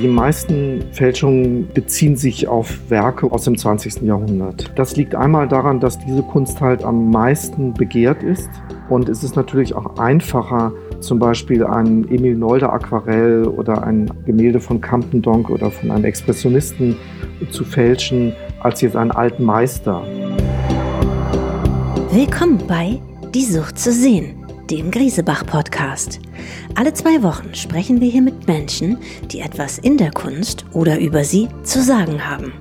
Die meisten Fälschungen beziehen sich auf Werke aus dem 20. Jahrhundert. Das liegt einmal daran, dass diese Kunst halt am meisten begehrt ist. Und es ist natürlich auch einfacher, zum Beispiel ein Emil Nolde Aquarell oder ein Gemälde von Campendonk oder von einem Expressionisten zu fälschen, als jetzt einen alten Meister. Willkommen bei Die Sucht zu sehen dem Griesebach-Podcast. Alle zwei Wochen sprechen wir hier mit Menschen, die etwas in der Kunst oder über sie zu sagen haben.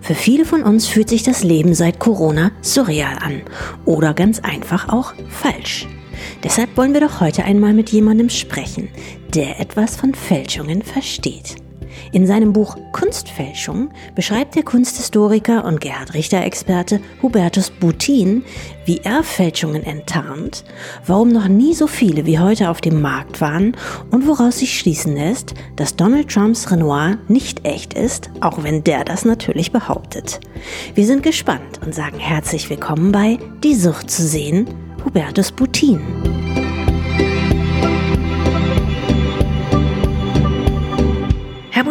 Für viele von uns fühlt sich das Leben seit Corona surreal an oder ganz einfach auch falsch. Deshalb wollen wir doch heute einmal mit jemandem sprechen, der etwas von Fälschungen versteht. In seinem Buch Kunstfälschung beschreibt der Kunsthistoriker und Gerhard Richter-Experte Hubertus Butin, wie er Fälschungen enttarnt, warum noch nie so viele wie heute auf dem Markt waren und woraus sich schließen lässt, dass Donald Trumps Renoir nicht echt ist, auch wenn der das natürlich behauptet. Wir sind gespannt und sagen herzlich willkommen bei Die Sucht zu sehen, Hubertus Butin.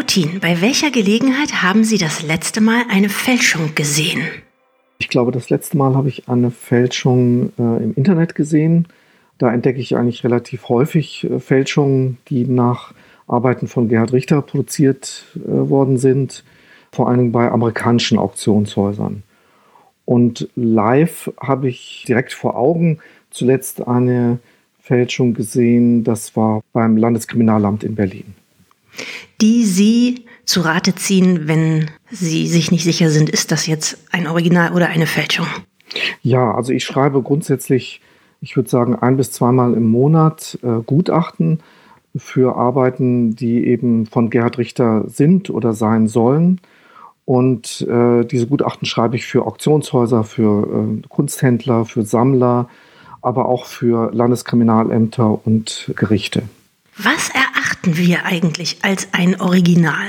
Butin, bei welcher Gelegenheit haben Sie das letzte Mal eine Fälschung gesehen? Ich glaube, das letzte Mal habe ich eine Fälschung äh, im Internet gesehen. Da entdecke ich eigentlich relativ häufig äh, Fälschungen, die nach Arbeiten von Gerhard Richter produziert äh, worden sind, vor allem bei amerikanischen Auktionshäusern. Und live habe ich direkt vor Augen zuletzt eine Fälschung gesehen, das war beim Landeskriminalamt in Berlin die Sie zu Rate ziehen, wenn Sie sich nicht sicher sind, ist das jetzt ein Original oder eine Fälschung? Ja, also ich schreibe grundsätzlich, ich würde sagen, ein bis zweimal im Monat äh, Gutachten für Arbeiten, die eben von Gerhard Richter sind oder sein sollen. Und äh, diese Gutachten schreibe ich für Auktionshäuser, für äh, Kunsthändler, für Sammler, aber auch für Landeskriminalämter und Gerichte. Was erachten wir eigentlich als ein Original?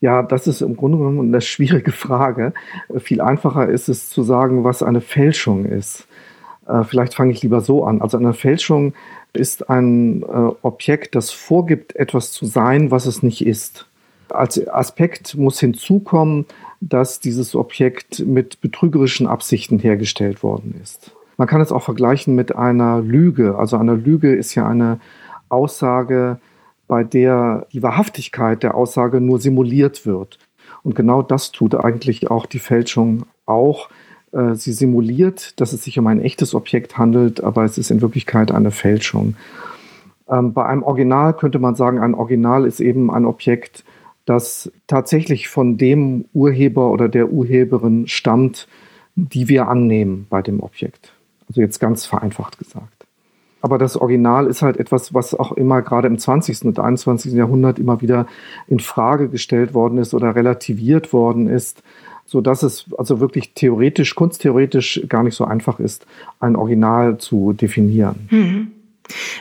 Ja, das ist im Grunde genommen eine schwierige Frage. Viel einfacher ist es zu sagen, was eine Fälschung ist. Äh, vielleicht fange ich lieber so an. Also eine Fälschung ist ein äh, Objekt, das vorgibt, etwas zu sein, was es nicht ist. Als Aspekt muss hinzukommen, dass dieses Objekt mit betrügerischen Absichten hergestellt worden ist. Man kann es auch vergleichen mit einer Lüge. Also eine Lüge ist ja eine Aussage, bei der die Wahrhaftigkeit der Aussage nur simuliert wird. Und genau das tut eigentlich auch die Fälschung auch. Äh, sie simuliert, dass es sich um ein echtes Objekt handelt, aber es ist in Wirklichkeit eine Fälschung. Ähm, bei einem Original könnte man sagen, ein Original ist eben ein Objekt, das tatsächlich von dem Urheber oder der Urheberin stammt, die wir annehmen bei dem Objekt. Also jetzt ganz vereinfacht gesagt. Aber das Original ist halt etwas, was auch immer gerade im 20. und 21. Jahrhundert immer wieder in Frage gestellt worden ist oder relativiert worden ist, so dass es also wirklich theoretisch, kunsttheoretisch gar nicht so einfach ist, ein Original zu definieren. Hm.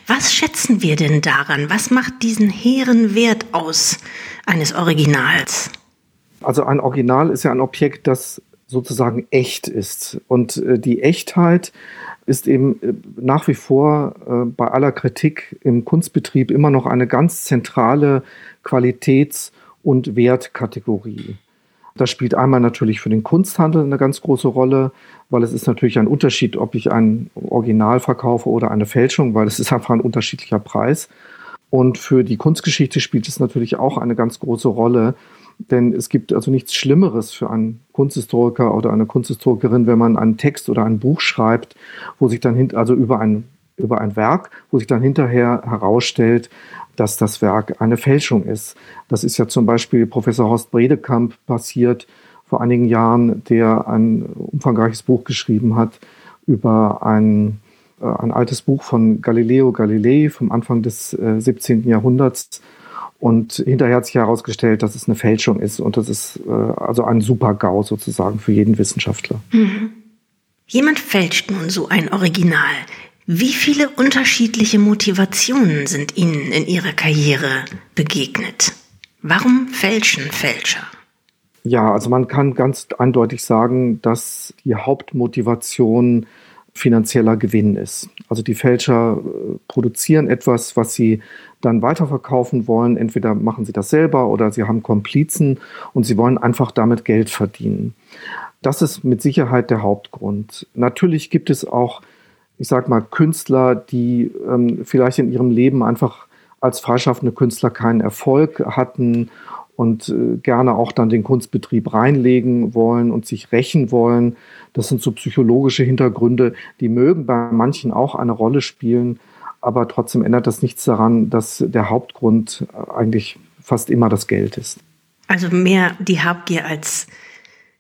Was schätzen wir denn daran? Was macht diesen hehren Wert aus eines Originals? Also ein Original ist ja ein Objekt, das sozusagen echt ist. Und äh, die Echtheit ist eben äh, nach wie vor äh, bei aller Kritik im Kunstbetrieb immer noch eine ganz zentrale Qualitäts- und Wertkategorie. Das spielt einmal natürlich für den Kunsthandel eine ganz große Rolle, weil es ist natürlich ein Unterschied, ob ich ein Original verkaufe oder eine Fälschung, weil es ist einfach ein unterschiedlicher Preis. Und für die Kunstgeschichte spielt es natürlich auch eine ganz große Rolle, denn es gibt also nichts Schlimmeres für einen Kunsthistoriker oder eine Kunsthistorikerin, wenn man einen Text oder ein Buch schreibt, wo sich dann also über ein, über ein Werk, wo sich dann hinterher herausstellt, dass das Werk eine Fälschung ist. Das ist ja zum Beispiel Professor Horst Bredekamp passiert vor einigen Jahren, der ein umfangreiches Buch geschrieben hat über ein, äh, ein altes Buch von Galileo Galilei vom Anfang des äh, 17. Jahrhunderts, und hinterher hat sich herausgestellt, dass es eine Fälschung ist. Und das ist äh, also ein Super-GAU sozusagen für jeden Wissenschaftler. Mhm. Jemand fälscht nun so ein Original. Wie viele unterschiedliche Motivationen sind Ihnen in Ihrer Karriere begegnet? Warum fälschen Fälscher? Ja, also man kann ganz eindeutig sagen, dass die Hauptmotivation finanzieller Gewinn ist. Also die Fälscher äh, produzieren etwas, was sie dann weiterverkaufen wollen. Entweder machen sie das selber oder sie haben Komplizen und sie wollen einfach damit Geld verdienen. Das ist mit Sicherheit der Hauptgrund. Natürlich gibt es auch, ich sag mal, Künstler, die ähm, vielleicht in ihrem Leben einfach als freischaffende Künstler keinen Erfolg hatten und äh, gerne auch dann den Kunstbetrieb reinlegen wollen und sich rächen wollen. Das sind so psychologische Hintergründe, die mögen bei manchen auch eine Rolle spielen, aber trotzdem ändert das nichts daran, dass der Hauptgrund äh, eigentlich fast immer das Geld ist. Also mehr die Habgier als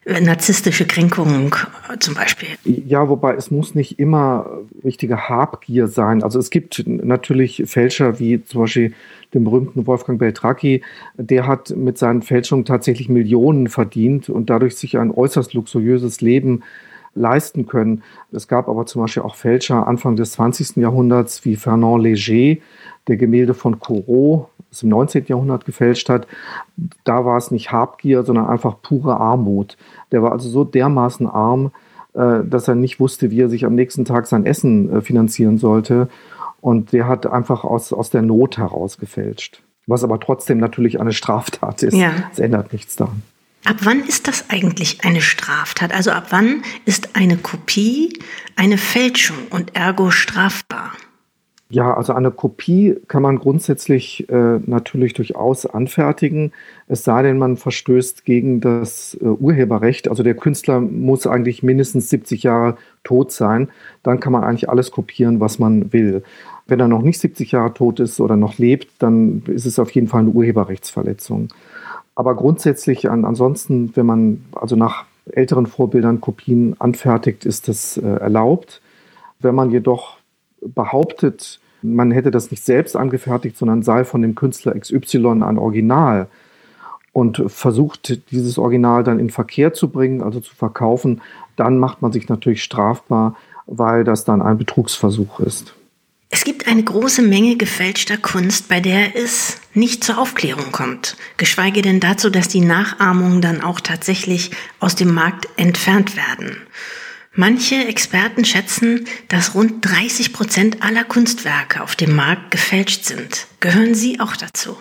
narzisstische Kränkung zum Beispiel. Ja, wobei es muss nicht immer richtige Habgier sein. Also es gibt natürlich Fälscher wie zum Beispiel den berühmten Wolfgang Beltracchi, der hat mit seinen Fälschungen tatsächlich Millionen verdient und dadurch sich ein äußerst luxuriöses Leben leisten können. Es gab aber zum Beispiel auch Fälscher Anfang des 20. Jahrhunderts wie Fernand Léger, der Gemälde von Corot aus dem 19. Jahrhundert gefälscht hat. Da war es nicht Habgier, sondern einfach pure Armut. Der war also so dermaßen arm, äh, dass er nicht wusste, wie er sich am nächsten Tag sein Essen äh, finanzieren sollte. Und der hat einfach aus, aus der Not heraus gefälscht. Was aber trotzdem natürlich eine Straftat ist. Ja. Es ändert nichts daran. Ab wann ist das eigentlich eine Straftat? Also ab wann ist eine Kopie eine Fälschung und ergo strafbar? Ja, also eine Kopie kann man grundsätzlich äh, natürlich durchaus anfertigen, es sei denn, man verstößt gegen das äh, Urheberrecht. Also der Künstler muss eigentlich mindestens 70 Jahre tot sein. Dann kann man eigentlich alles kopieren, was man will. Wenn er noch nicht 70 Jahre tot ist oder noch lebt, dann ist es auf jeden Fall eine Urheberrechtsverletzung. Aber grundsätzlich an, ansonsten, wenn man also nach älteren Vorbildern Kopien anfertigt, ist das äh, erlaubt. Wenn man jedoch behauptet, man hätte das nicht selbst angefertigt, sondern sei von dem Künstler XY ein Original und versucht, dieses Original dann in Verkehr zu bringen, also zu verkaufen, dann macht man sich natürlich strafbar, weil das dann ein Betrugsversuch ist. Es gibt eine große Menge gefälschter Kunst, bei der es nicht zur Aufklärung kommt, geschweige denn dazu, dass die Nachahmungen dann auch tatsächlich aus dem Markt entfernt werden. Manche Experten schätzen, dass rund 30 Prozent aller Kunstwerke auf dem Markt gefälscht sind. Gehören Sie auch dazu?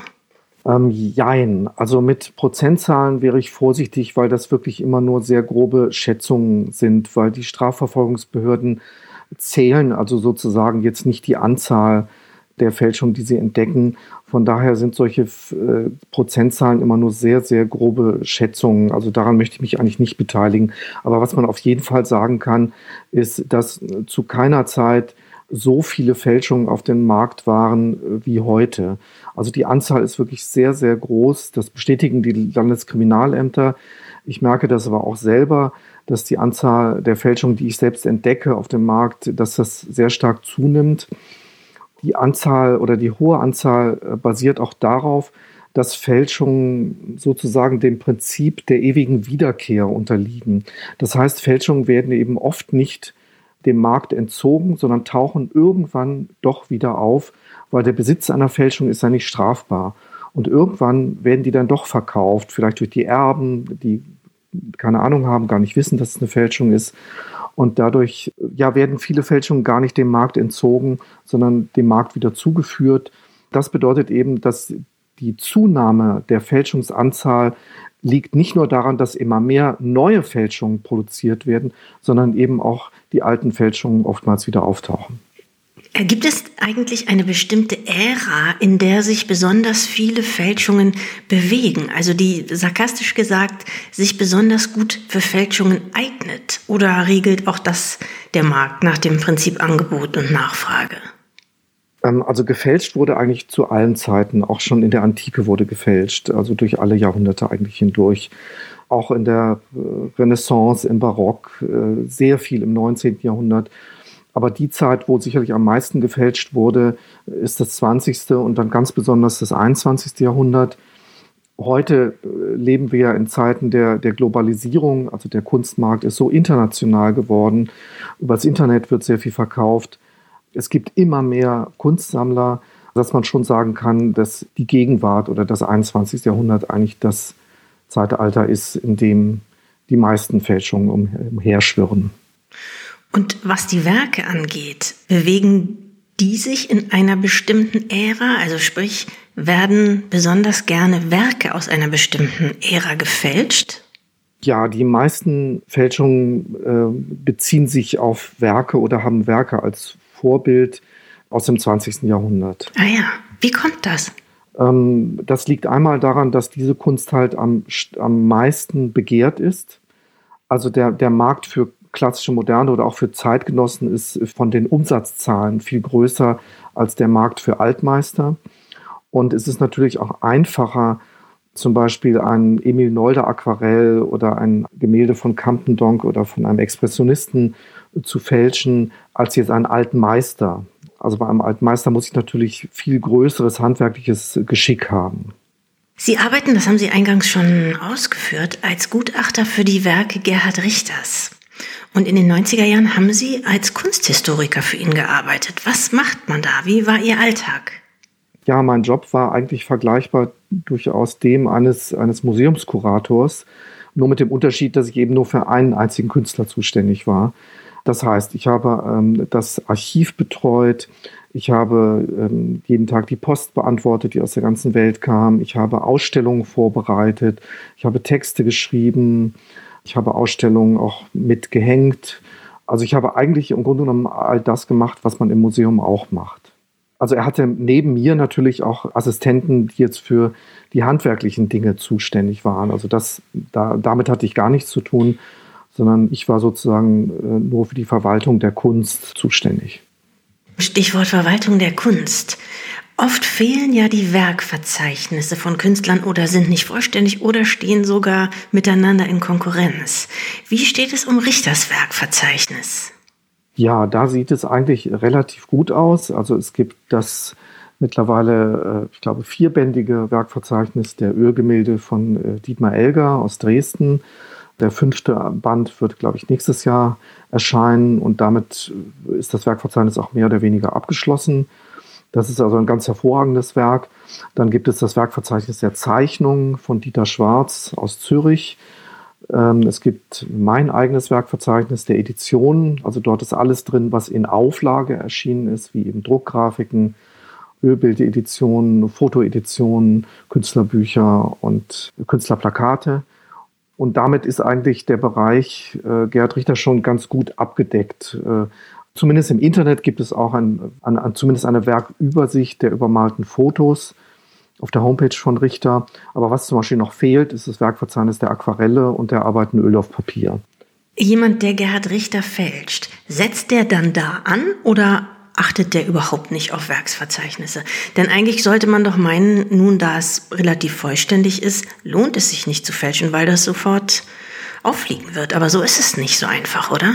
Ähm, jein. Also mit Prozentzahlen wäre ich vorsichtig, weil das wirklich immer nur sehr grobe Schätzungen sind, weil die Strafverfolgungsbehörden zählen also sozusagen jetzt nicht die Anzahl der Fälschungen, die sie entdecken. Von daher sind solche äh, Prozentzahlen immer nur sehr, sehr grobe Schätzungen. Also daran möchte ich mich eigentlich nicht beteiligen. Aber was man auf jeden Fall sagen kann, ist, dass zu keiner Zeit so viele Fälschungen auf dem Markt waren äh, wie heute. Also die Anzahl ist wirklich sehr, sehr groß. Das bestätigen die Landeskriminalämter. Ich merke das aber auch selber, dass die Anzahl der Fälschungen, die ich selbst entdecke auf dem Markt, dass das sehr stark zunimmt die Anzahl oder die hohe Anzahl äh, basiert auch darauf, dass Fälschungen sozusagen dem Prinzip der ewigen Wiederkehr unterliegen. Das heißt, Fälschungen werden eben oft nicht dem Markt entzogen, sondern tauchen irgendwann doch wieder auf, weil der Besitz einer Fälschung ist ja nicht strafbar. Und irgendwann werden die dann doch verkauft, vielleicht durch die Erben, die keine Ahnung haben, gar nicht wissen, dass es eine Fälschung ist. Und dadurch ja, werden viele Fälschungen gar nicht dem Markt entzogen, sondern dem Markt wieder zugeführt. Das bedeutet eben, dass die Zunahme der Fälschungsanzahl liegt nicht nur daran, dass immer mehr neue Fälschungen produziert werden, sondern eben auch die alten Fälschungen oftmals wieder auftauchen. Gibt es eigentlich eine bestimmte Ära, in der sich besonders viele Fälschungen bewegen? Also die sarkastisch gesagt sich besonders gut für Fälschungen eignet? Oder regelt auch das der Markt nach dem Prinzip Angebot und Nachfrage? Ähm, also gefälscht wurde eigentlich zu allen Zeiten, auch schon in der Antike wurde gefälscht, also durch alle Jahrhunderte eigentlich hindurch. Auch in der äh, Renaissance, im Barock, äh, sehr viel im 19. Jahrhundert. Aber die Zeit, wo sicherlich am meisten gefälscht wurde, ist das 20. und dann ganz besonders das 21. Jahrhundert. Heute äh, leben wir ja in Zeiten der, der Globalisierung, also der Kunstmarkt ist so international geworden. Über das Internet wird sehr viel verkauft. Es gibt immer mehr Kunstsammler, dass man schon sagen kann, dass die Gegenwart oder das 21. Jahrhundert eigentlich das Zeitalter ist, in dem die meisten Fälschungen umherschwirren. Und was die Werke angeht, bewegen die sich in einer bestimmten Ära, also sprich, werden besonders gerne Werke aus einer bestimmten Ära gefälscht? Ja, die meisten Fälschungen äh, beziehen sich auf Werke oder haben Werke als Vorbild aus dem 20. Jahrhundert. Ah ja, wie kommt das? Ähm, das liegt einmal daran, dass diese Kunst halt am, am meisten begehrt ist. Also der, der Markt für klassische Moderne oder auch für Zeitgenossen ist von den Umsatzzahlen viel größer als der Markt für Altmeister. Und es ist natürlich auch einfacher, zum Beispiel ein Emil Nolde Aquarell oder ein Gemälde von Campendonk oder von einem Expressionisten zu fälschen, als jetzt einen alten Meister. Also bei einem alten Meister muss ich natürlich viel größeres handwerkliches Geschick haben. Sie arbeiten, das haben Sie eingangs schon ausgeführt, als Gutachter für die Werke Gerhard Richters. Und in den 90er Jahren haben Sie als Kunsthistoriker für ihn gearbeitet. Was macht man da? Wie war Ihr Alltag? Ja, mein Job war eigentlich vergleichbar durchaus dem eines, eines Museumskurators, nur mit dem Unterschied, dass ich eben nur für einen einzigen Künstler zuständig war. Das heißt, ich habe ähm, das Archiv betreut, ich habe ähm, jeden Tag die Post beantwortet, die aus der ganzen Welt kam, ich habe Ausstellungen vorbereitet, ich habe Texte geschrieben, ich habe Ausstellungen auch mitgehängt. Also ich habe eigentlich im Grunde genommen all das gemacht, was man im Museum auch macht. Also er hatte neben mir natürlich auch Assistenten, die jetzt für die handwerklichen Dinge zuständig waren. Also das, da, damit hatte ich gar nichts zu tun, sondern ich war sozusagen äh, nur für die Verwaltung der Kunst zuständig. Stichwort Verwaltung der Kunst. Oft fehlen ja die Werkverzeichnisse von Künstlern oder sind nicht vollständig oder stehen sogar miteinander in Konkurrenz. Wie steht es um Richters Werkverzeichnis? Ja, da sieht es eigentlich relativ gut aus. Also es gibt das mittlerweile, äh, ich glaube, vierbändige Werkverzeichnis der Ölgemälde von äh, Dietmar Elger aus Dresden. Der fünfte Band wird, glaube ich, nächstes Jahr erscheinen und damit ist das Werkverzeichnis auch mehr oder weniger abgeschlossen. Das ist also ein ganz hervorragendes Werk. Dann gibt es das Werkverzeichnis der Zeichnungen von Dieter Schwarz aus Zürich. Ähm, es gibt mein eigenes Werkverzeichnis der Editionen. Also dort ist alles drin, was in Auflage erschienen ist, wie eben Druckgrafiken, Ölbildeditionen, Fotoeditionen, Künstlerbücher und Künstlerplakate. Und damit ist eigentlich der Bereich äh, Gerhard Richter schon ganz gut abgedeckt. Äh, Zumindest im Internet gibt es auch ein, ein, ein, zumindest eine Werkübersicht der übermalten Fotos auf der Homepage von Richter. Aber was zum Beispiel noch fehlt, ist das Werkverzeichnis der Aquarelle und der Arbeiten Öl auf Papier. Jemand, der Gerhard Richter fälscht, setzt der dann da an oder achtet der überhaupt nicht auf Werksverzeichnisse? Denn eigentlich sollte man doch meinen, nun da es relativ vollständig ist, lohnt es sich nicht zu fälschen, weil das sofort auffliegen wird. Aber so ist es nicht so einfach, oder?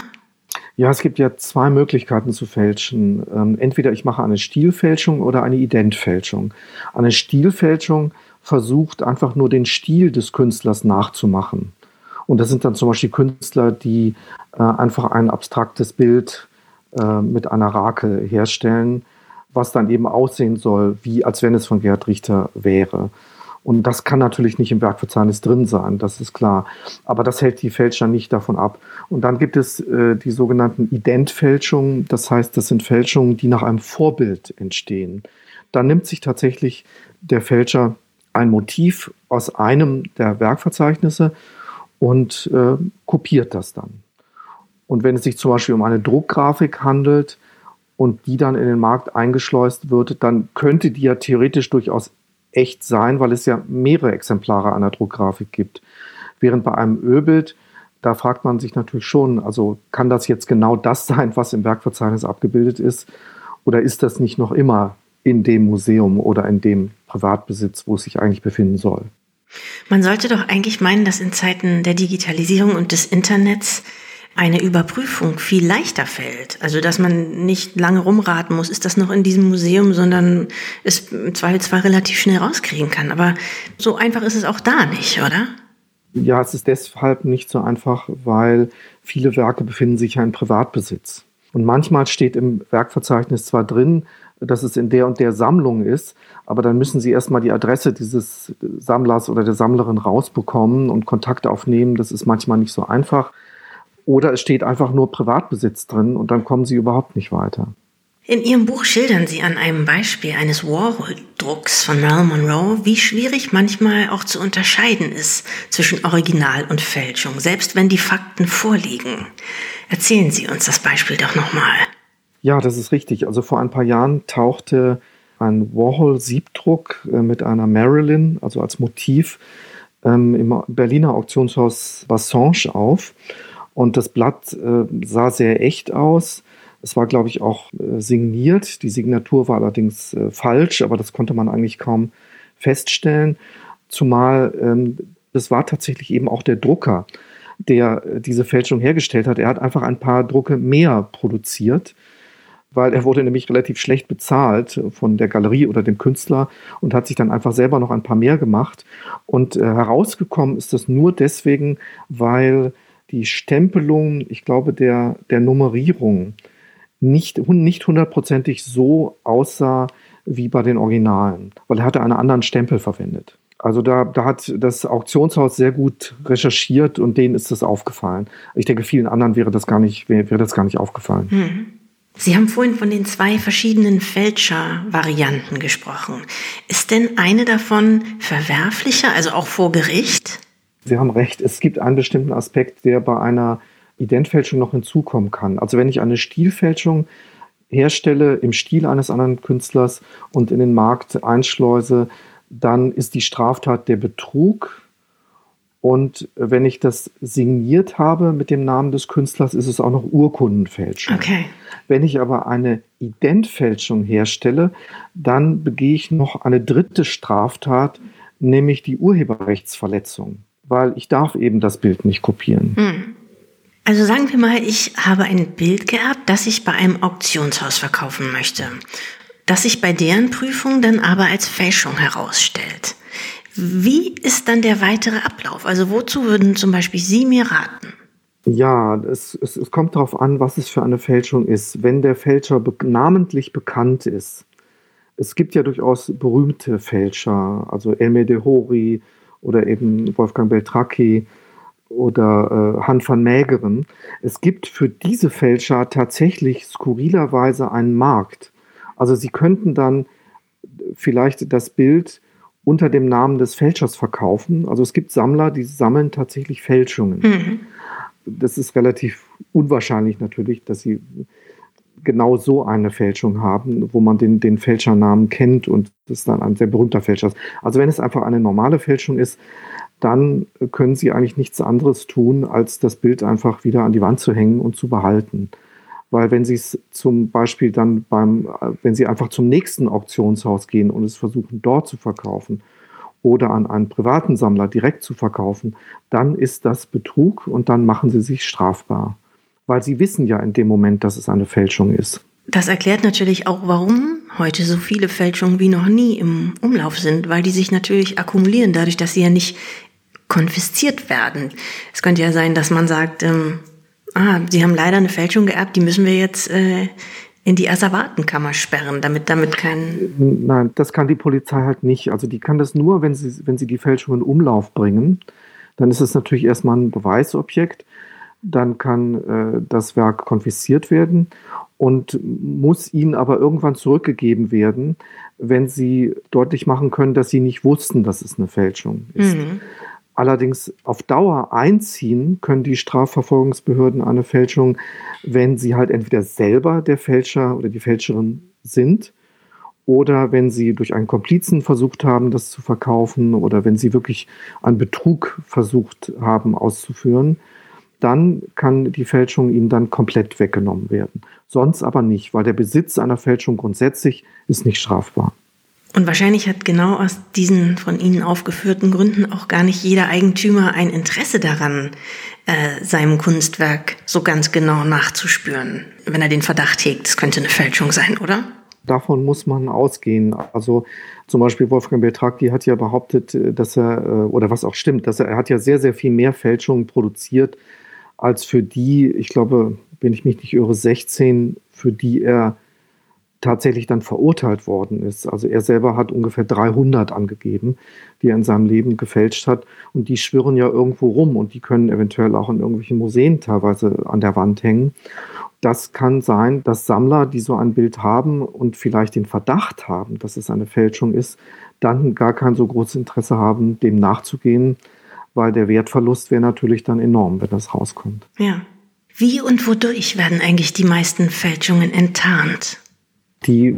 Ja, es gibt ja zwei Möglichkeiten zu fälschen. Ähm, entweder ich mache eine Stilfälschung oder eine Identfälschung. Eine Stilfälschung versucht einfach nur den Stil des Künstlers nachzumachen. Und das sind dann zum Beispiel Künstler, die äh, einfach ein abstraktes Bild äh, mit einer Rake herstellen, was dann eben aussehen soll, wie als wenn es von Gerd Richter wäre. Und das kann natürlich nicht im Werkverzeichnis drin sein, das ist klar. Aber das hält die Fälscher nicht davon ab. Und dann gibt es äh, die sogenannten Identfälschungen. Das heißt, das sind Fälschungen, die nach einem Vorbild entstehen. Da nimmt sich tatsächlich der Fälscher ein Motiv aus einem der Werkverzeichnisse und äh, kopiert das dann. Und wenn es sich zum Beispiel um eine Druckgrafik handelt und die dann in den Markt eingeschleust wird, dann könnte die ja theoretisch durchaus echt sein, weil es ja mehrere Exemplare einer Druckgrafik gibt. Während bei einem Ölbild, da fragt man sich natürlich schon, also kann das jetzt genau das sein, was im Werkverzeichnis abgebildet ist? Oder ist das nicht noch immer in dem Museum oder in dem Privatbesitz, wo es sich eigentlich befinden soll? Man sollte doch eigentlich meinen, dass in Zeiten der Digitalisierung und des Internets eine Überprüfung viel leichter fällt. Also, dass man nicht lange rumraten muss, ist das noch in diesem Museum, sondern es Zweifelsfall relativ schnell rauskriegen kann. Aber so einfach ist es auch da nicht, oder? Ja, es ist deshalb nicht so einfach, weil viele Werke befinden sich ja in Privatbesitz. Und manchmal steht im Werkverzeichnis zwar drin, dass es in der und der Sammlung ist, aber dann müssen Sie erstmal die Adresse dieses Sammlers oder der Sammlerin rausbekommen und Kontakt aufnehmen. Das ist manchmal nicht so einfach. Oder es steht einfach nur Privatbesitz drin und dann kommen sie überhaupt nicht weiter. In Ihrem Buch schildern Sie an einem Beispiel eines Warhol-Drucks von Marilyn Monroe, wie schwierig manchmal auch zu unterscheiden ist zwischen Original und Fälschung, selbst wenn die Fakten vorliegen. Erzählen Sie uns das Beispiel doch nochmal. Ja, das ist richtig. Also vor ein paar Jahren tauchte ein Warhol-Siebdruck äh, mit einer Marilyn, also als Motiv, ähm, im Berliner Auktionshaus Bassange auf. Und das Blatt äh, sah sehr echt aus es war, glaube ich, auch äh, signiert. Die Signatur war allerdings äh, falsch, aber das konnte man eigentlich kaum feststellen. Zumal ähm, war tatsächlich eben auch der Drucker, der äh, diese Fälschung hergestellt hat. Er hat einfach ein paar Drucke mehr produziert, weil er wurde nämlich relativ schlecht bezahlt von der Galerie oder dem Künstler und hat sich dann einfach selber noch ein paar mehr gemacht. Und äh, herausgekommen ist das nur deswegen, weil die Stempelung, ich glaube, der, der Nummerierung nicht, nicht hundertprozentig so aussah wie bei den Originalen, weil er hatte einen anderen Stempel verwendet. Also da, da hat das Auktionshaus sehr gut recherchiert und denen ist das aufgefallen. Ich denke, vielen anderen wäre das gar nicht, wäre, das gar nicht aufgefallen. Hm. Sie haben vorhin von den zwei verschiedenen Fälscher-Varianten gesprochen. Ist denn eine davon verwerflicher, also auch vor Gericht? Sie haben recht. Es gibt einen bestimmten Aspekt, der bei einer Identfälschung noch hinzukommen kann. Also wenn ich eine Stilfälschung herstelle im Stil eines anderen Künstlers und in den Markt einschleuse, dann ist die Straftat der Betrug. Und wenn ich das signiert habe mit dem Namen des Künstlers, ist es auch noch Urkundenfälschung. Okay. Wenn ich aber eine Identfälschung herstelle, dann begehe ich noch eine dritte Straftat, nämlich die Urheberrechtsverletzung, weil ich darf eben das Bild nicht kopieren. Hm. Also sagen wir mal, ich habe ein Bild geerbt, das ich bei einem Auktionshaus verkaufen möchte, das sich bei deren Prüfung dann aber als Fälschung herausstellt. Wie ist dann der weitere Ablauf? Also wozu würden zum Beispiel Sie mir raten? Ja, es, es, es kommt darauf an, was es für eine Fälschung ist. Wenn der Fälscher be namentlich bekannt ist, es gibt ja durchaus berühmte Fälscher, also Elme de Hori oder eben Wolfgang Beltracchi, oder äh, Han van Mägeren. Es gibt für diese Fälscher tatsächlich skurrilerweise einen Markt. Also sie könnten dann vielleicht das Bild unter dem Namen des Fälschers verkaufen. Also es gibt Sammler, die sammeln tatsächlich Fälschungen. Mhm. Das ist relativ unwahrscheinlich natürlich, dass sie genau so eine Fälschung haben, wo man den, den Fälschernamen kennt und das dann ein sehr berühmter Fälscher ist. Also wenn es einfach eine normale Fälschung ist, dann können Sie eigentlich nichts anderes tun, als das Bild einfach wieder an die Wand zu hängen und zu behalten. Weil wenn Sie es zum Beispiel dann beim, wenn Sie einfach zum nächsten Auktionshaus gehen und es versuchen, dort zu verkaufen oder an einen privaten Sammler direkt zu verkaufen, dann ist das Betrug und dann machen Sie sich strafbar. Weil Sie wissen ja in dem Moment, dass es eine Fälschung ist. Das erklärt natürlich auch, warum heute so viele Fälschungen wie noch nie im Umlauf sind, weil die sich natürlich akkumulieren, dadurch, dass sie ja nicht konfisziert werden. Es könnte ja sein, dass man sagt, ähm, ah, Sie haben leider eine Fälschung geerbt, die müssen wir jetzt äh, in die Asservatenkammer sperren, damit damit kein... Nein, das kann die Polizei halt nicht. Also die kann das nur, wenn sie, wenn sie die Fälschung in Umlauf bringen. Dann ist es natürlich erstmal ein Beweisobjekt. Dann kann äh, das Werk konfisziert werden und muss ihnen aber irgendwann zurückgegeben werden, wenn sie deutlich machen können, dass sie nicht wussten, dass es eine Fälschung ist. Mhm. Allerdings auf Dauer einziehen können die Strafverfolgungsbehörden eine Fälschung, wenn sie halt entweder selber der Fälscher oder die Fälscherin sind oder wenn sie durch einen Komplizen versucht haben, das zu verkaufen oder wenn sie wirklich einen Betrug versucht haben auszuführen, dann kann die Fälschung ihnen dann komplett weggenommen werden. Sonst aber nicht, weil der Besitz einer Fälschung grundsätzlich ist nicht strafbar. Und wahrscheinlich hat genau aus diesen von Ihnen aufgeführten Gründen auch gar nicht jeder Eigentümer ein Interesse daran, äh, seinem Kunstwerk so ganz genau nachzuspüren, wenn er den Verdacht hegt, es könnte eine Fälschung sein, oder? Davon muss man ausgehen. Also zum Beispiel Wolfgang Beltracchi hat ja behauptet, dass er, äh, oder was auch stimmt, dass er, er hat ja sehr, sehr viel mehr Fälschungen produziert, als für die, ich glaube, wenn ich mich nicht irre, 16, für die er tatsächlich dann verurteilt worden ist. Also er selber hat ungefähr 300 angegeben, die er in seinem Leben gefälscht hat. Und die schwirren ja irgendwo rum und die können eventuell auch in irgendwelchen Museen teilweise an der Wand hängen. Das kann sein, dass Sammler, die so ein Bild haben und vielleicht den Verdacht haben, dass es eine Fälschung ist, dann gar kein so großes Interesse haben, dem nachzugehen, weil der Wertverlust wäre natürlich dann enorm, wenn das rauskommt. Ja. Wie und wodurch werden eigentlich die meisten Fälschungen enttarnt? Die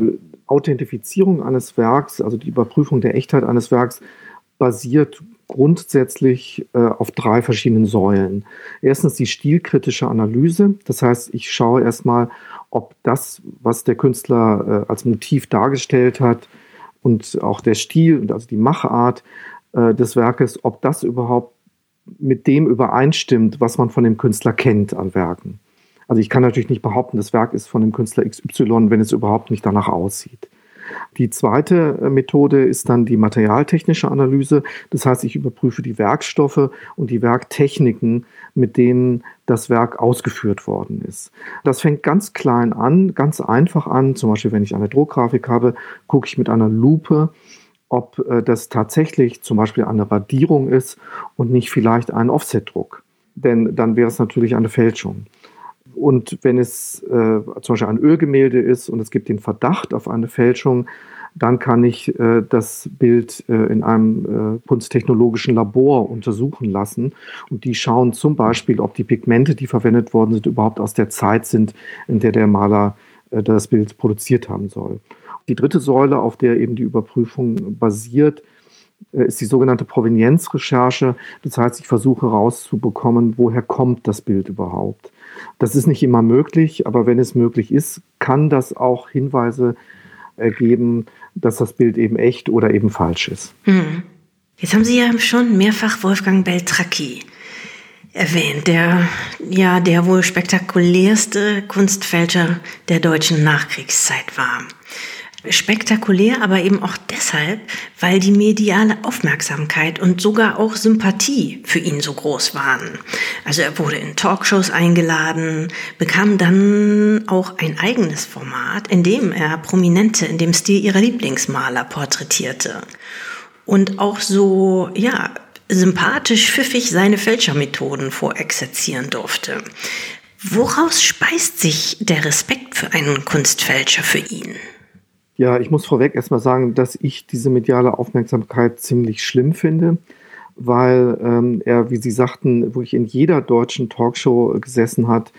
Authentifizierung eines Werks, also die Überprüfung der Echtheit eines Werks, basiert grundsätzlich äh, auf drei verschiedenen Säulen. Erstens die stilkritische Analyse. Das heißt, ich schaue erstmal, ob das, was der Künstler äh, als Motiv dargestellt hat und auch der Stil, also die Machart äh, des Werkes, ob das überhaupt mit dem übereinstimmt, was man von dem Künstler kennt an Werken. Also ich kann natürlich nicht behaupten, das Werk ist von dem Künstler XY, wenn es überhaupt nicht danach aussieht. Die zweite äh, Methode ist dann die materialtechnische Analyse. Das heißt, ich überprüfe die Werkstoffe und die Werktechniken, mit denen das Werk ausgeführt worden ist. Das fängt ganz klein an, ganz einfach an. Zum Beispiel, wenn ich eine Druckgrafik habe, gucke ich mit einer Lupe, ob äh, das tatsächlich zum Beispiel eine Radierung ist und nicht vielleicht ein Offsetdruck. Denn dann wäre es natürlich eine Fälschung. Und wenn es äh, zum Beispiel ein Ölgemälde ist und es gibt den Verdacht auf eine Fälschung, dann kann ich äh, das Bild äh, in einem äh, kunsttechnologischen Labor untersuchen lassen. Und die schauen zum Beispiel, ob die Pigmente, die verwendet worden sind, überhaupt aus der Zeit sind, in der der Maler äh, das Bild produziert haben soll. Die dritte Säule, auf der eben die Überprüfung basiert, äh, ist die sogenannte Provenienzrecherche. Das heißt, ich versuche herauszubekommen, woher kommt das Bild überhaupt. Das ist nicht immer möglich, aber wenn es möglich ist, kann das auch Hinweise ergeben, dass das Bild eben echt oder eben falsch ist. Hm. Jetzt haben Sie ja schon mehrfach Wolfgang Beltracchi erwähnt, der ja der wohl spektakulärste Kunstfälscher der deutschen Nachkriegszeit war. Spektakulär, aber eben auch deshalb, weil die mediale Aufmerksamkeit und sogar auch Sympathie für ihn so groß waren. Also er wurde in Talkshows eingeladen, bekam dann auch ein eigenes Format, in dem er Prominente in dem Stil ihrer Lieblingsmaler porträtierte. Und auch so, ja, sympathisch pfiffig seine Fälschermethoden vorexerzieren durfte. Woraus speist sich der Respekt für einen Kunstfälscher für ihn? Ja, ich muss vorweg erstmal sagen, dass ich diese mediale Aufmerksamkeit ziemlich schlimm finde, weil ähm, er, wie Sie sagten, wirklich in jeder deutschen Talkshow gesessen hat,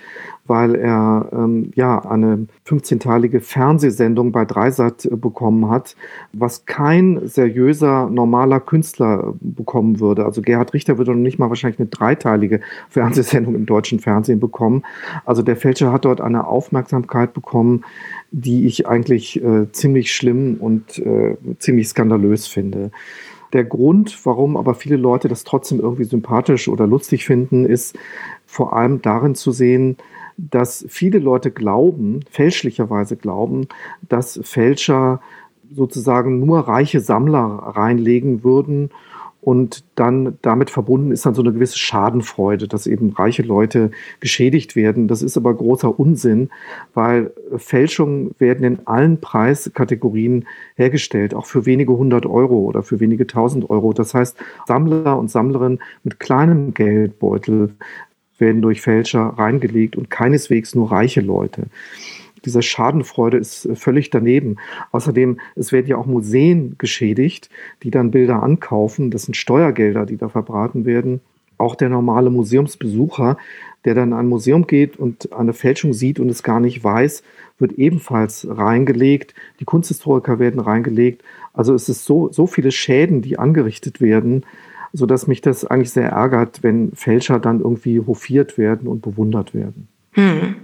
weil er ähm, ja eine 15-teilige Fernsehsendung bei Dreisat äh, bekommen hat, was kein seriöser, normaler Künstler bekommen würde. Also Gerhard Richter würde noch nicht mal wahrscheinlich eine dreiteilige Fernsehsendung im deutschen Fernsehen bekommen. Also der Fälscher hat dort eine Aufmerksamkeit bekommen, die ich eigentlich äh, ziemlich schlimm und äh, ziemlich skandalös finde. Der Grund, warum aber viele Leute das trotzdem irgendwie sympathisch oder lustig finden, ist vor allem darin zu sehen, dass viele Leute glauben, fälschlicherweise glauben, dass Fälscher sozusagen nur reiche Sammler reinlegen würden und dann damit verbunden ist dann so eine gewisse Schadenfreude, dass eben reiche Leute geschädigt werden. Das ist aber großer Unsinn, weil Fälschungen werden in allen Preiskategorien hergestellt, auch für wenige hundert Euro oder für wenige tausend Euro. Das heißt, Sammler und Sammlerinnen mit kleinem Geldbeutel werden durch Fälscher reingelegt und keineswegs nur reiche Leute diese Schadenfreude ist äh, völlig daneben. Außerdem, es werden ja auch Museen geschädigt, die dann Bilder ankaufen. Das sind Steuergelder, die da verbraten werden. Auch der normale Museumsbesucher, der dann in ein Museum geht und eine Fälschung sieht und es gar nicht weiß, wird ebenfalls reingelegt. Die Kunsthistoriker werden reingelegt. Also es ist so, so viele Schäden, die angerichtet werden, sodass mich das eigentlich sehr ärgert, wenn Fälscher dann irgendwie hofiert werden und bewundert werden. Hm.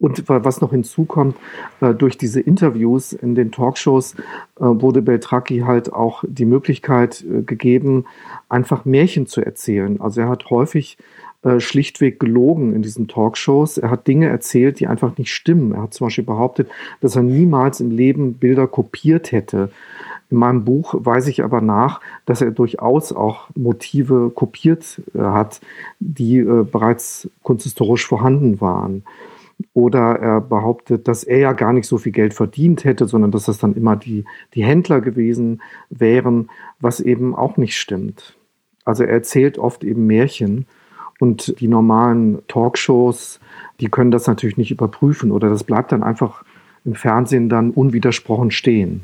Und was noch hinzukommt, äh, durch diese Interviews in den Talkshows äh, wurde Beltracchi halt auch die Möglichkeit äh, gegeben, einfach Märchen zu erzählen. Also er hat häufig schlichtweg gelogen in diesen Talkshows. Er hat Dinge erzählt, die einfach nicht stimmen. Er hat zum Beispiel behauptet, dass er niemals im Leben Bilder kopiert hätte. In meinem Buch weise ich aber nach, dass er durchaus auch Motive kopiert hat, die bereits kunsthistorisch vorhanden waren. Oder er behauptet, dass er ja gar nicht so viel Geld verdient hätte, sondern dass das dann immer die, die Händler gewesen wären, was eben auch nicht stimmt. Also er erzählt oft eben Märchen und die normalen Talkshows, die können das natürlich nicht überprüfen oder das bleibt dann einfach im Fernsehen dann unwidersprochen stehen.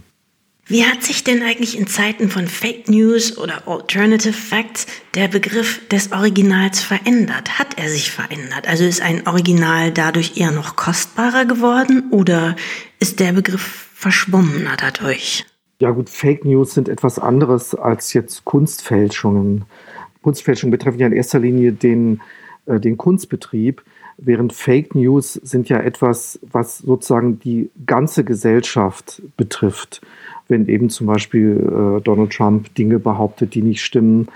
Wie hat sich denn eigentlich in Zeiten von Fake News oder Alternative Facts der Begriff des Originals verändert? Hat er sich verändert? Also ist ein Original dadurch eher noch kostbarer geworden oder ist der Begriff verschwommener dadurch? Ja gut, Fake News sind etwas anderes als jetzt Kunstfälschungen. Kunstfälschungen betreffen ja in erster Linie den, äh, den Kunstbetrieb, während Fake News sind ja etwas, was sozusagen die ganze Gesellschaft betrifft wenn eben zum Beispiel äh, Donald Trump Dinge behauptet, die nicht stimmen.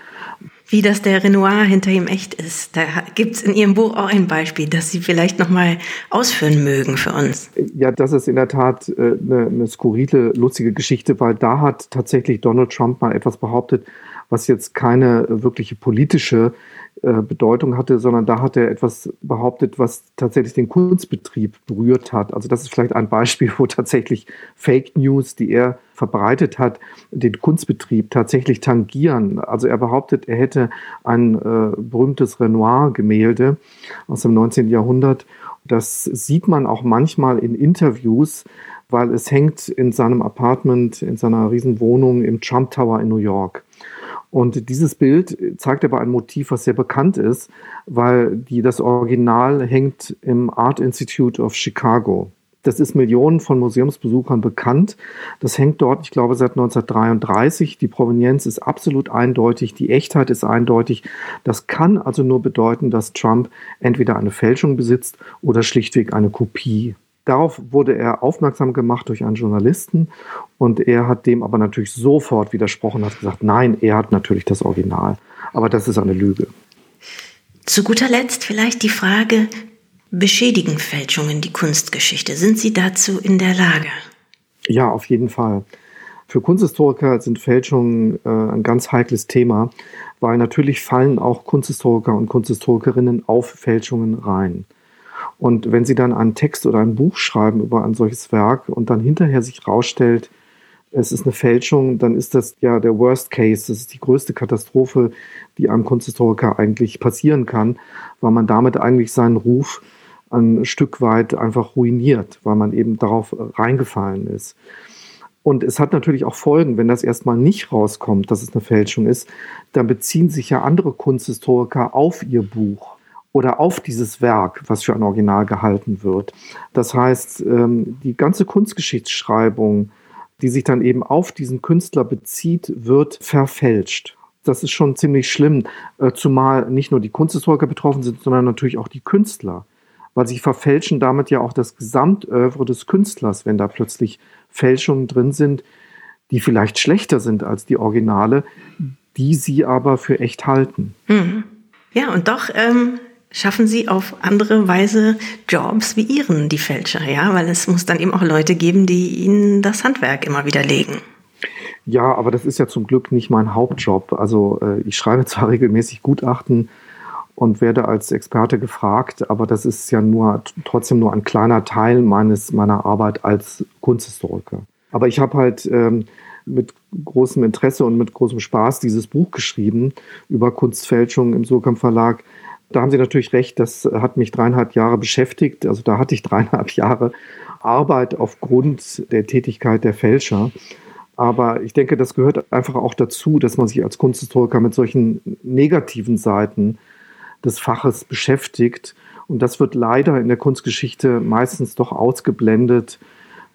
Wie das der Renoir hinter ihm echt ist. Da gibt es in Ihrem Buch auch ein Beispiel, das Sie vielleicht nochmal ausführen mögen für uns. Ja, das ist in der Tat äh, eine, eine skurrile, lustige Geschichte, weil da hat tatsächlich Donald Trump mal etwas behauptet, was jetzt keine wirkliche politische äh, Bedeutung hatte, sondern da hat er etwas behauptet, was tatsächlich den Kunstbetrieb berührt hat. Also das ist vielleicht ein Beispiel, wo tatsächlich Fake News, die er verbreitet hat, den Kunstbetrieb tatsächlich tangieren. Also er behauptet, er hätte ein äh, berühmtes Renoir-Gemälde aus dem 19. Jahrhundert. Das sieht man auch manchmal in Interviews, weil es hängt in seinem Apartment, in seiner Riesenwohnung im Trump Tower in New York. Und dieses Bild zeigt aber ein Motiv, was sehr bekannt ist, weil die, das Original hängt im Art Institute of Chicago. Das ist Millionen von Museumsbesuchern bekannt. Das hängt dort, ich glaube, seit 1933. Die Provenienz ist absolut eindeutig, die Echtheit ist eindeutig. Das kann also nur bedeuten, dass Trump entweder eine Fälschung besitzt oder schlichtweg eine Kopie. Darauf wurde er aufmerksam gemacht durch einen Journalisten und er hat dem aber natürlich sofort widersprochen, hat gesagt, nein, er hat natürlich das Original. Aber das ist eine Lüge. Zu guter Letzt vielleicht die Frage, beschädigen Fälschungen die Kunstgeschichte? Sind Sie dazu in der Lage? Ja, auf jeden Fall. Für Kunsthistoriker sind Fälschungen äh, ein ganz heikles Thema, weil natürlich fallen auch Kunsthistoriker und Kunsthistorikerinnen auf Fälschungen rein. Und wenn Sie dann einen Text oder ein Buch schreiben über ein solches Werk und dann hinterher sich rausstellt, es ist eine Fälschung, dann ist das ja der Worst Case. Das ist die größte Katastrophe, die einem Kunsthistoriker eigentlich passieren kann, weil man damit eigentlich seinen Ruf ein Stück weit einfach ruiniert, weil man eben darauf reingefallen ist. Und es hat natürlich auch Folgen, wenn das erstmal nicht rauskommt, dass es eine Fälschung ist, dann beziehen sich ja andere Kunsthistoriker auf ihr Buch oder auf dieses Werk, was für ein Original gehalten wird. Das heißt, ähm, die ganze Kunstgeschichtsschreibung, die sich dann eben auf diesen Künstler bezieht, wird verfälscht. Das ist schon ziemlich schlimm, äh, zumal nicht nur die Kunsthistoriker betroffen sind, sondern natürlich auch die Künstler, weil sie verfälschen damit ja auch das Gesamtövre des Künstlers, wenn da plötzlich Fälschungen drin sind, die vielleicht schlechter sind als die Originale, die sie aber für echt halten. Mhm. Ja, und doch ähm, schaffen sie auf andere Weise Jobs wie ihren, die Fälscher, ja, weil es muss dann eben auch Leute geben, die ihnen das Handwerk immer wieder legen. Ja, aber das ist ja zum Glück nicht mein Hauptjob. Also äh, ich schreibe zwar regelmäßig Gutachten und werde als Experte gefragt, aber das ist ja nur trotzdem nur ein kleiner Teil meines meiner Arbeit als Kunsthistoriker. Aber ich habe halt ähm, mit großem Interesse und mit großem Spaß dieses Buch geschrieben über Kunstfälschung im Surkamp Verlag da haben Sie natürlich recht, das hat mich dreieinhalb Jahre beschäftigt. Also da hatte ich dreieinhalb Jahre Arbeit aufgrund der Tätigkeit der Fälscher. Aber ich denke, das gehört einfach auch dazu, dass man sich als Kunsthistoriker mit solchen negativen Seiten des Faches beschäftigt. Und das wird leider in der Kunstgeschichte meistens doch ausgeblendet.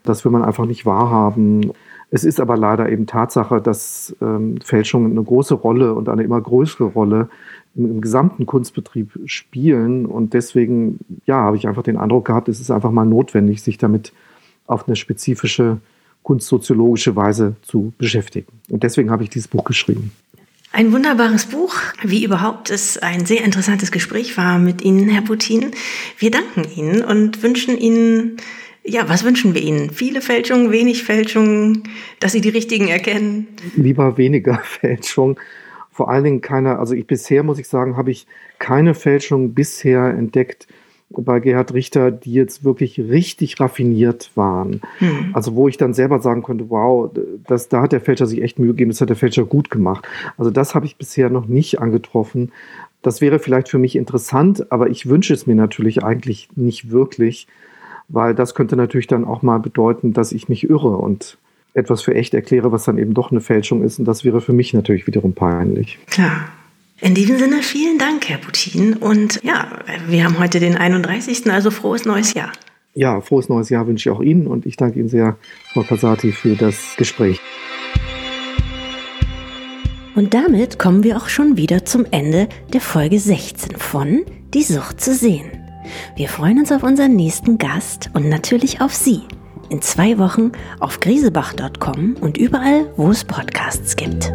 Das will man einfach nicht wahrhaben. Es ist aber leider eben Tatsache, dass ähm, Fälschungen eine große Rolle und eine immer größere Rolle im, im, gesamten Kunstbetrieb spielen. Und deswegen, ja, habe ich einfach den Eindruck gehabt, es ist einfach mal notwendig, sich damit auf eine spezifische kunstsoziologische Weise zu beschäftigen. Und deswegen habe ich dieses Buch geschrieben. Ein wunderbares Buch, wie überhaupt es ein sehr interessantes Gespräch war mit Ihnen, Herr Putin. Wir danken Ihnen und wünschen Ihnen, ja, was wünschen wir Ihnen? Viele Fälschungen, wenig Fälschungen, dass Sie die richtigen erkennen? Lieber weniger Fälschung vor allen Dingen keine, also ich bisher muss ich sagen, habe ich keine Fälschung bisher entdeckt, bei Gerhard Richter, die jetzt wirklich richtig raffiniert waren. Hm. Also wo ich dann selber sagen konnte, wow, das, da hat der Fälscher sich echt Mühe gegeben, das hat der Fälscher gut gemacht. Also das habe ich bisher noch nicht angetroffen. Das wäre vielleicht für mich interessant, aber ich wünsche es mir natürlich eigentlich nicht wirklich, weil das könnte natürlich dann auch mal bedeuten, dass ich mich irre und etwas für echt erkläre, was dann eben doch eine Fälschung ist. Und das wäre für mich natürlich wiederum peinlich. Klar. In diesem Sinne vielen Dank, Herr Putin. Und ja, wir haben heute den 31. Also frohes neues Jahr. Ja, frohes neues Jahr wünsche ich auch Ihnen und ich danke Ihnen sehr, Frau Casati, für das Gespräch. Und damit kommen wir auch schon wieder zum Ende der Folge 16 von Die Sucht zu sehen. Wir freuen uns auf unseren nächsten Gast und natürlich auf Sie. In zwei Wochen auf griesebach.com und überall, wo es Podcasts gibt.